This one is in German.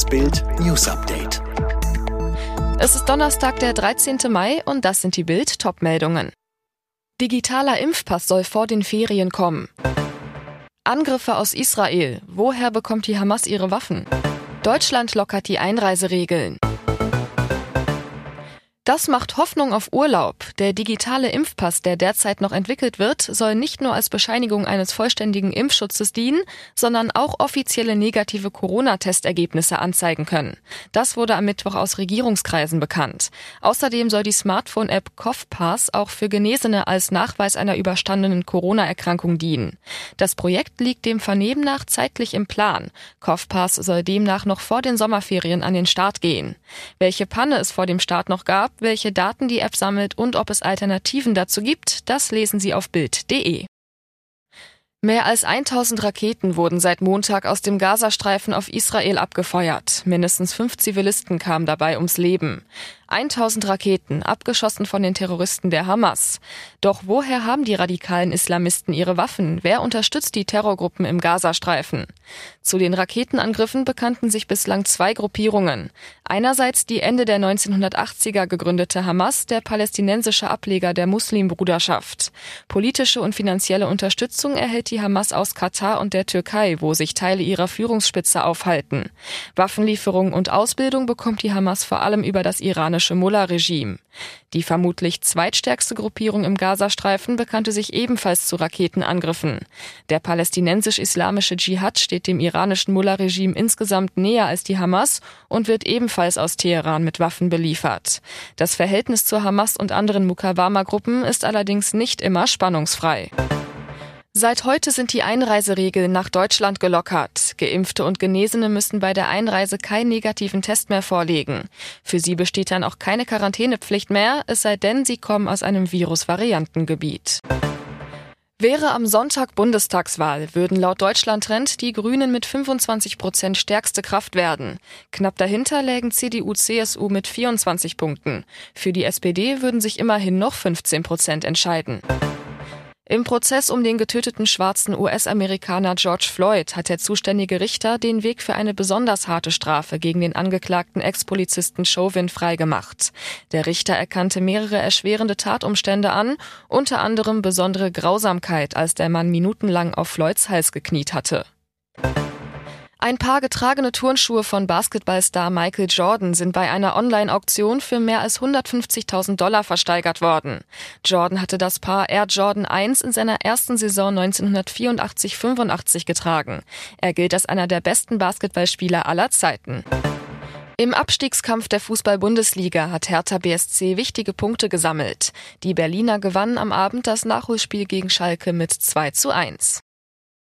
Das Bild News Update. Es ist Donnerstag, der 13. Mai und das sind die Bild Topmeldungen. Digitaler Impfpass soll vor den Ferien kommen. Angriffe aus Israel. Woher bekommt die Hamas ihre Waffen? Deutschland lockert die Einreiseregeln. Das macht Hoffnung auf Urlaub. Der digitale Impfpass, der derzeit noch entwickelt wird, soll nicht nur als Bescheinigung eines vollständigen Impfschutzes dienen, sondern auch offizielle negative Corona-Testergebnisse anzeigen können. Das wurde am Mittwoch aus Regierungskreisen bekannt. Außerdem soll die Smartphone-App CoughPass auch für Genesene als Nachweis einer überstandenen Corona-Erkrankung dienen. Das Projekt liegt dem Vernehmen nach zeitlich im Plan. CoughPass soll demnach noch vor den Sommerferien an den Start gehen. Welche Panne es vor dem Start noch gab, welche Daten die App sammelt und ob es Alternativen dazu gibt, das lesen Sie auf Bild.de. Mehr als 1000 Raketen wurden seit Montag aus dem Gazastreifen auf Israel abgefeuert. Mindestens fünf Zivilisten kamen dabei ums Leben. 1000 Raketen, abgeschossen von den Terroristen der Hamas. Doch woher haben die radikalen Islamisten ihre Waffen? Wer unterstützt die Terrorgruppen im Gazastreifen? Zu den Raketenangriffen bekannten sich bislang zwei Gruppierungen. Einerseits die Ende der 1980er gegründete Hamas, der palästinensische Ableger der Muslimbruderschaft. Politische und finanzielle Unterstützung erhält die Hamas aus Katar und der Türkei, wo sich Teile ihrer Führungsspitze aufhalten. Waffenlieferung und Ausbildung bekommt die Hamas vor allem über das iranische Mullah-Regime. Die vermutlich zweitstärkste Gruppierung im Gazastreifen bekannte sich ebenfalls zu Raketenangriffen. Der palästinensisch-islamische Dschihad steht dem iranischen Mullah-Regime insgesamt näher als die Hamas und wird ebenfalls aus Teheran mit Waffen beliefert. Das Verhältnis zur Hamas und anderen Mukawama-Gruppen ist allerdings nicht immer spannungsfrei. Seit heute sind die Einreiseregeln nach Deutschland gelockert. Geimpfte und Genesene müssen bei der Einreise keinen negativen Test mehr vorlegen. Für sie besteht dann auch keine Quarantänepflicht mehr, es sei denn, sie kommen aus einem Virusvariantengebiet. Wäre am Sonntag Bundestagswahl, würden laut Deutschland-Trend die Grünen mit 25 Prozent stärkste Kraft werden. Knapp dahinter lägen CDU, CSU mit 24 Punkten. Für die SPD würden sich immerhin noch 15 Prozent entscheiden. Im Prozess um den getöteten schwarzen US-Amerikaner George Floyd hat der zuständige Richter den Weg für eine besonders harte Strafe gegen den angeklagten Ex-Polizisten Chauvin freigemacht. Der Richter erkannte mehrere erschwerende Tatumstände an, unter anderem besondere Grausamkeit, als der Mann minutenlang auf Floyds Hals gekniet hatte. Ein paar getragene Turnschuhe von Basketballstar Michael Jordan sind bei einer Online-Auktion für mehr als 150.000 Dollar versteigert worden. Jordan hatte das Paar Air Jordan 1 in seiner ersten Saison 1984-85 getragen. Er gilt als einer der besten Basketballspieler aller Zeiten. Im Abstiegskampf der Fußball-Bundesliga hat Hertha BSC wichtige Punkte gesammelt. Die Berliner gewannen am Abend das Nachholspiel gegen Schalke mit 2 zu 1.